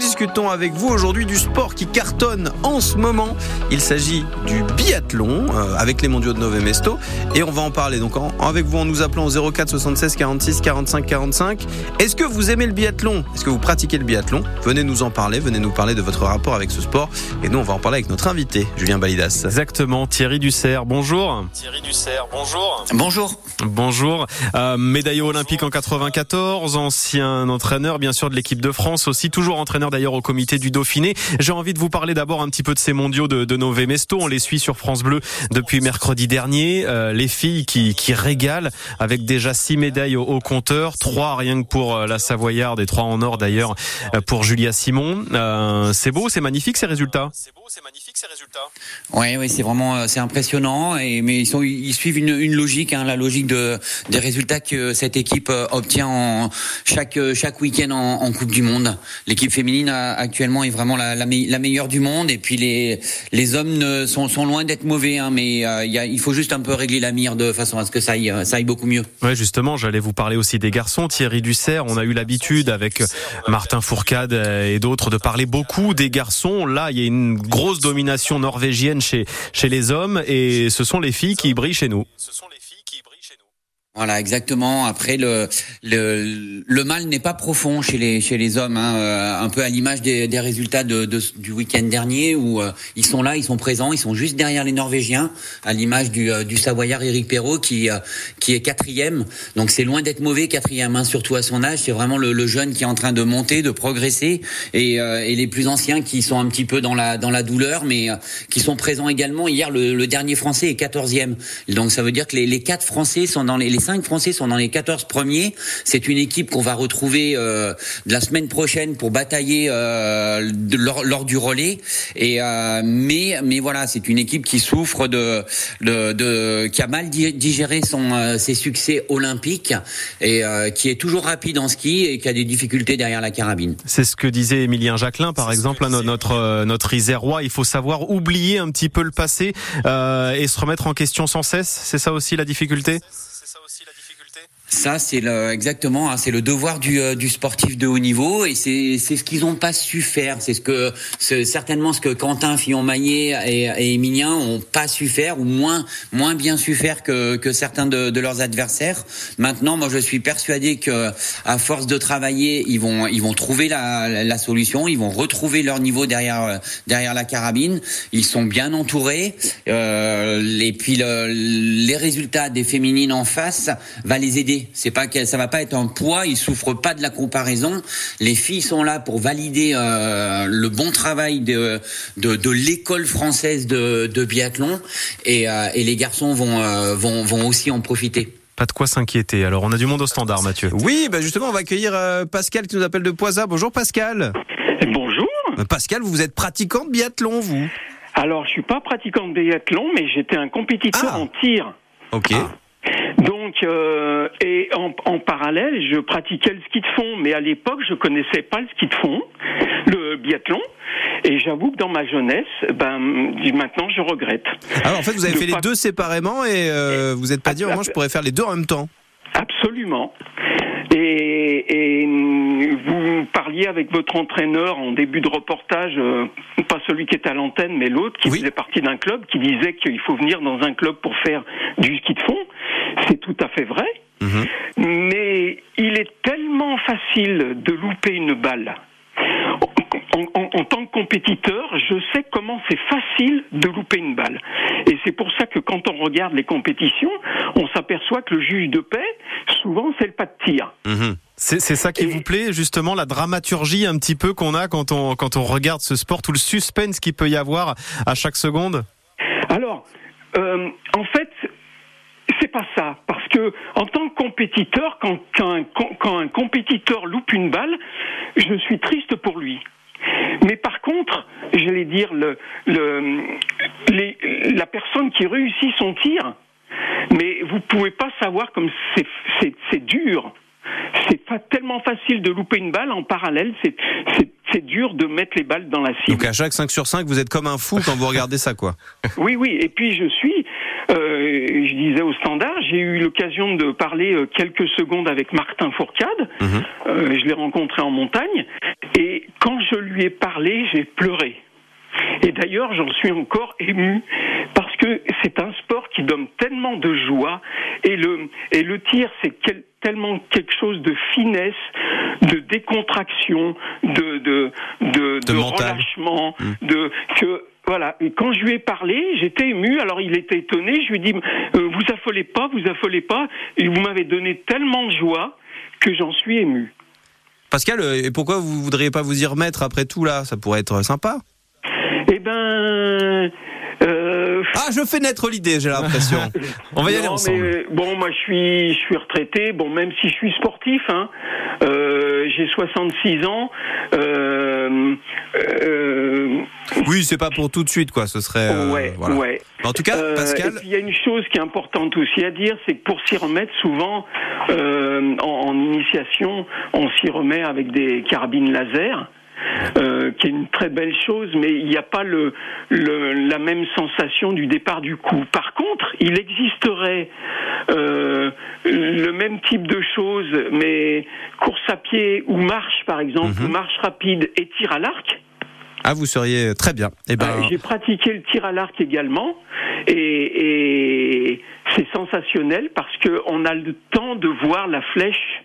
discutons avec vous aujourd'hui du sport qui cartonne en ce moment. Il s'agit du biathlon euh, avec les mondiaux de Nové Mesto et on va en parler donc avec vous en nous appelant au 04 76 46 45 45. Est-ce que vous aimez le biathlon? Est-ce que vous pratiquez le biathlon? Venez nous en parler, venez nous parler de votre rapport avec ce sport et nous on va en parler avec notre invité Julien Balidas. Exactement, Thierry Dussert, bonjour. Thierry Dussert, bonjour. Bonjour. Bonjour. Euh, médaillé olympique en 94, ancien entraîneur bien sûr de l'équipe de France aussi, toujours entraîneur d'ailleurs au comité du Dauphiné. J'ai envie de vous parler d'abord un petit peu de ces mondiaux de, de Nové Mesto. On les suit sur France Bleu depuis mercredi dernier. Euh, les filles qui, qui régalent avec déjà six médailles au, compteur, trois rien que pour euh, la Savoyarde et trois en or d'ailleurs euh, pour Julia Simon. C'est beau, c'est magnifique ces résultats? C'est magnifique ces résultats. Ouais, oui, c'est vraiment c'est impressionnant. Et mais ils sont ils suivent une, une logique, hein, la logique de des résultats que cette équipe obtient en chaque chaque week-end en, en Coupe du Monde. L'équipe féminine actuellement est vraiment la, la, la, meilleure du monde. Et puis les les hommes ne, sont sont loin d'être mauvais, hein, mais euh, y a, il faut juste un peu régler la mire de façon à ce que ça aille ça aille beaucoup mieux. Ouais, justement, j'allais vous parler aussi des garçons. Thierry Dussert, on a eu l'habitude avec Martin Fourcade et d'autres de parler beaucoup des garçons. Là, il y a une grosse domination norvégienne chez chez les hommes et ce sont les filles qui brillent chez nous. Ce sont les filles qui brillent chez nous. Voilà, exactement. Après, le le, mal n'est pas profond chez les chez les hommes, hein, euh, un peu à l'image des, résultats du week-end dernier où euh, ils sont là, ils sont présents, ils sont juste derrière les Norvégiens, à l'image du, euh, du Savoyard Eric Perrault qui qui est quatrième. Donc c'est loin d'être mauvais quatrième, hein, surtout à son âge. C'est vraiment le, le, jeune qui est en train de monter, de progresser, et, et les plus anciens qui sont un petit peu dans la dans la douleur, mais qui sont présents également. Hier, le, le dernier Français est quatorzième. Donc ça veut dire que les, les quatre Français sont dans les, les cinq Français sont dans les 14 premiers. C'est une équipe qu'on va retrouver euh, la semaine prochaine pour batailler euh, de, lors, lors, du relais. Et euh, mais mais voilà, c'est une équipe qui souffre de, de, de qui a mal digéré son euh, ses succès olympiques et euh, qui est toujours rapide en ski et qui a des difficultés derrière la carabine. C'est ce que disait Émilien Jacquelin, par exemple, notre notre, notre Isérois. Il faut savoir oublier un petit peu le passé et se remettre en question sans cesse. C'est ça aussi la difficulté? Ça, c'est le, exactement, hein, c'est le devoir du, euh, du, sportif de haut niveau et c'est ce qu'ils n'ont pas su faire. C'est ce que c'est certainement ce que Quentin Fillon-Maillet et, et Emilien ont pas su faire ou moins moins bien su faire que, que certains de, de, leurs adversaires. Maintenant, moi, je suis persuadé que à force de travailler, ils vont ils vont trouver la, la solution. Ils vont retrouver leur niveau derrière derrière la carabine. Ils sont bien entourés. Euh, et puis le, les résultats des féminines en face va les aider c'est pas que ça va pas être un poids. Ils souffrent pas de la comparaison. Les filles sont là pour valider euh, le bon travail de de, de l'école française de, de biathlon et, euh, et, les garçons vont, euh, vont vont aussi en profiter pas de quoi s'inquiéter. Alors, on a du monde au standard, Mathieu. Oui, bah justement, on va accueillir euh, Pascal qui nous appelle de Poisa. Bonjour Pascal. Bonjour. Pascal, vous êtes pratiquant de biathlon, vous? Alors, je suis pas pratiquant de biathlon, mais j'étais un compétiteur ah. en tir. Ok. Ah. Donc, euh, et en, en, parallèle, je pratiquais le ski de fond, mais à l'époque, je connaissais pas le ski de fond, le biathlon. Et j'avoue que dans ma jeunesse, ben maintenant, je regrette. Alors en fait, vous avez fait les deux séparément et euh, vous n'êtes pas dit, moi, je pourrais faire les deux en même temps. Absolument. Et, et, vous parliez avec votre entraîneur en début de reportage, euh, pas celui qui est à l'antenne, mais l'autre qui oui. faisait partie d'un club, qui disait qu'il faut venir dans un club pour faire du ski de fond. C'est tout à fait vrai. Mmh. Mais il est tellement facile de louper une balle. En, en, en, tant que compétiteur, je sais comment c'est facile de louper une balle. Et c'est pour ça que quand on regarde les compétitions, on s'aperçoit que le juge de paix, souvent, c'est le pas de tir. Mmh. C'est ça qui Et... vous plaît, justement, la dramaturgie un petit peu qu'on a quand on, quand on regarde ce sport, tout le suspense qu'il peut y avoir à chaque seconde? Alors, euh, en fait, c'est pas ça, parce que en tant que compétiteur, quand, quand, un, quand un compétiteur loupe une balle, je suis triste pour lui. Mais par contre, j'allais dire, le, le, les, la personne qui réussit son tir, mais vous pouvez pas savoir comme c'est dur. C'est pas tellement facile de louper une balle en parallèle, c'est dur de mettre les balles dans la cible. Donc à chaque 5 sur 5, vous êtes comme un fou quand vous regardez ça, quoi. Oui, oui, et puis je suis je disais au standard, j'ai eu l'occasion de parler euh, quelques secondes avec Martin Fourcade. Euh, je l'ai rencontré en montagne. Et quand je lui ai parlé, j'ai pleuré. Et d'ailleurs, j'en suis encore ému parce que c'est un sport qui donne tellement de joie et le et le tir, c'est quel- tellement quelque chose de finesse, de décontraction, de de de, De relâchement, de que voilà. Et quand je lui ai parlé, j'étais ému. Alors il était étonné. Je lui ai dit euh, vous affolez pas, vous affolez pas. Et vous m'avez donné tellement de joie que j'en suis ému. Pascal, euh, et pourquoi vous voudriez pas vous y remettre après tout là? Ça pourrait être sympa. Eh ben. Euh, Ah, je fais naître l'idée, j'ai l'impression. On va y aller ensemble. mais, bon, moi je suis, je suis retraité. Bon, même si je suis sportif, hein, euh, j'ai 66 ans. Euh, Oui, c'est pas pour tout de suite, quoi. Ce serait. euh, ouais, voilà. ouais. En tout cas, Euh, Pascal. il y a une chose qui est importante aussi à dire, c'est que pour s'y remettre, souvent euh, en, en initiation, on s'y remet avec des carabines laser. euh, qui est une très belle chose, mais il n'y a pas le, le- la même sensation du départ du coup. Par contre, il existerait euh, le même type de choses, mais course à pied ou marche, par exemple, Mhm. ou marche rapide et tir à l'arc. Ah, vous seriez très bien. Eh ben, Euh, J'ai pratiqué le tir à l'arc également et, et c'est sensationnel parce que on a le temps de voir la flèche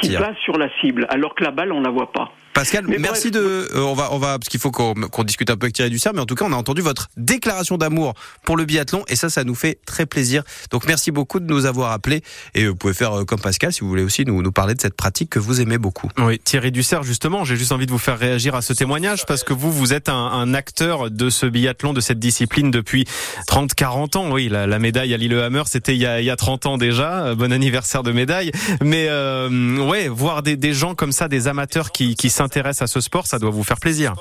qui va sur la cible, alors que la balle on la voit pas. Pascal, Mais merci bref. de. euh, on va, on va, parce qu'il faut qu'on qu'on discute un peu avec Thierry Dussert, mais en tout cas, on a entendu votre déclaration d'amour pour le biathlon, et ça, ça nous fait très plaisir. Donc, merci beaucoup de nous avoir appelés, et vous pouvez faire euh, comme Pascal si vous voulez aussi nous, nous parler de cette pratique que vous aimez beaucoup. Oui, Thierry Dussert, justement, j'ai juste envie de vous faire réagir à ce témoignage parce que vous, vous êtes un, un acteur de ce biathlon, de cette discipline depuis 30, 40 ans. Oui, la, la médaille à Lillehammer, c'était il, y a- il y a 30 ans déjà. Euh, Bon anniversaire de médaille. Mais euh, ouais, voir des, des gens comme ça, des amateurs qui, qui s'intéressent à ce sport, ça doit vous faire plaisir.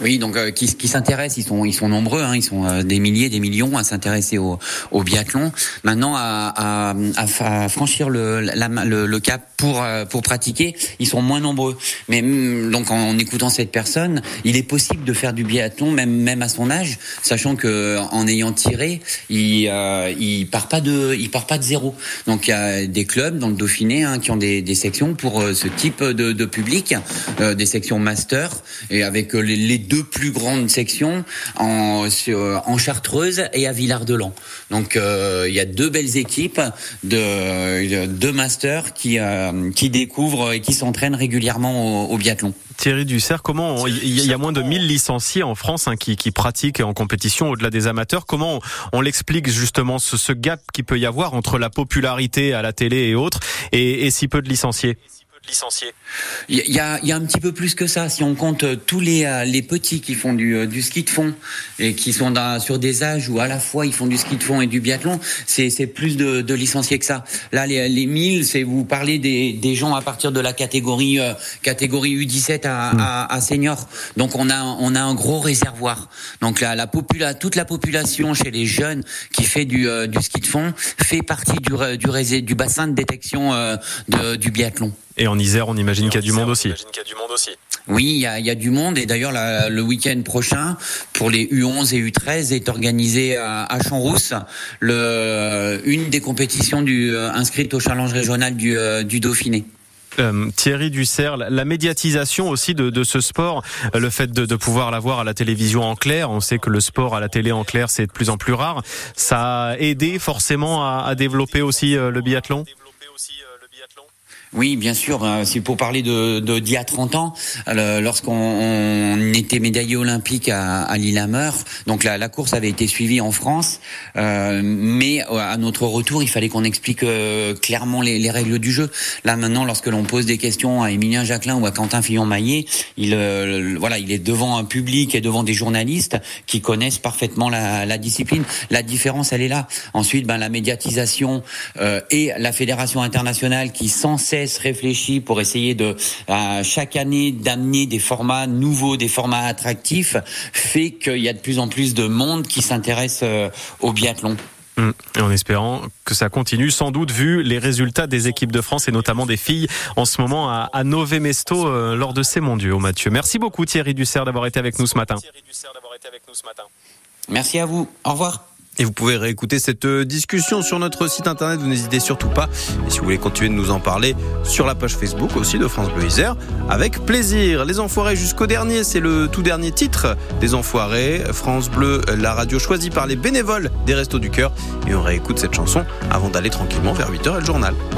Oui, donc euh, qui, qui s'intéressent, ils sont ils sont nombreux, hein, ils sont euh, des milliers, des millions à s'intéresser au, au biathlon. Maintenant, à, à, à franchir le, le, le cap pour euh, pour pratiquer, ils sont moins nombreux. Mais hum, donc en, en écoutant cette personne, il est possible de faire du biathlon même même à son âge, sachant que en ayant tiré, il euh, il part pas de il part pas de zéro. Donc il y a des clubs dans le Dauphiné hein, qui ont des, des sections pour euh, ce type de, de public, euh, des sections master et avec euh, les, les deux plus grandes sections en sur- en Chartreuse et à Villard-de-Lans. Donc euh, il y a deux belles équipes de deux masters qui euh, qui découvrent et qui s'entraînent régulièrement au, au biathlon. Thierry Dussert, comment il y, a- il y a moins de 1000 licenciés en France hein, qui, qui pratiquent en compétition au-delà des amateurs. Comment on, on l'explique justement ce, ce gap qui peut y avoir entre la popularité à la télé et autres et, et si peu de licenciés? Licenciés. Il y a, un petit peu plus que ça. Si on compte euh, tous les, euh, les petits qui font du, euh, du ski de fond et qui sont dans- sur des âges où à la fois ils font du ski de fond et du biathlon, c'est plus de, de licenciés que ça. Là, les, les 1000, c'est vous parlez des, des gens à partir de la catégorie euh, catégorie U17 à, à, à senior. Donc on a on a un gros réservoir. Donc la, la popula, toute la population chez les jeunes qui fait du, du ski de fond fait partie du, du, du bassin de détection euh, du biathlon. Et en Isère, on imagine qu'il y a du monde aussi. J'imagine qu'il y a du monde aussi. Oui, il y a, il y a du monde et d'ailleurs le week-end prochain pour les U11 et U13 est organisé à, à Champs-Rousse une des compétitions du euh, inscrites au challenge régional du, euh, du Dauphiné. Euh, Thierry Dussert, la médiatisation aussi de, de ce sport, le fait de, de pouvoir la voir à la télévision en clair, on sait que le sport à la télé en clair c'est de plus en plus rare, ça a aidé forcément à, à développer aussi euh, le biathlon Développer aussi euh, le biathlon. Oui, bien sûr. euh, C'est pour parler de d'il y a 30 ans, lorsqu'on on était médaillé olympique à, à Lillehammer. Donc la, la course avait été suivie en France, euh, mais euh, à notre retour, il fallait qu'on explique euh, clairement les, les règles du jeu. Là maintenant, lorsque l'on pose des questions à Émilien Jacquelin ou à Quentin Fillon-Maillet, il euh, voilà, il est devant un public et devant des journalistes qui connaissent parfaitement la, la discipline. La différence, elle est là. Ensuite, ben la médiatisation euh, et la fédération internationale qui sans cesse réfléchit pour essayer de à chaque année d'amener des formats nouveaux, des formats attractifs, fait qu'il y a de plus en plus de monde qui s'intéresse euh, au biathlon. Et en espérant que ça continue, sans doute vu les résultats des équipes de France et notamment des filles en ce moment à, à Nové Mesto euh, lors de ces mondiaux, Mathieu. Merci beaucoup Thierry Dussert d'avoir été avec nous ce matin. Thierry Dussert d'avoir été avec nous ce matin. Merci à vous. Au revoir. Et vous pouvez réécouter cette euh, discussion sur notre site internet, vous n'hésitez surtout pas. Et si vous voulez continuer de nous en parler sur la page Facebook aussi de France Bleu Isère, avec plaisir. Les Enfoirés jusqu'au dernier, c'est le tout dernier titre des Enfoirés. France Bleu, la radio choisie par les bénévoles des Restos du Cœur. Et on réécoute cette chanson avant d'aller tranquillement vers 8h et le journal.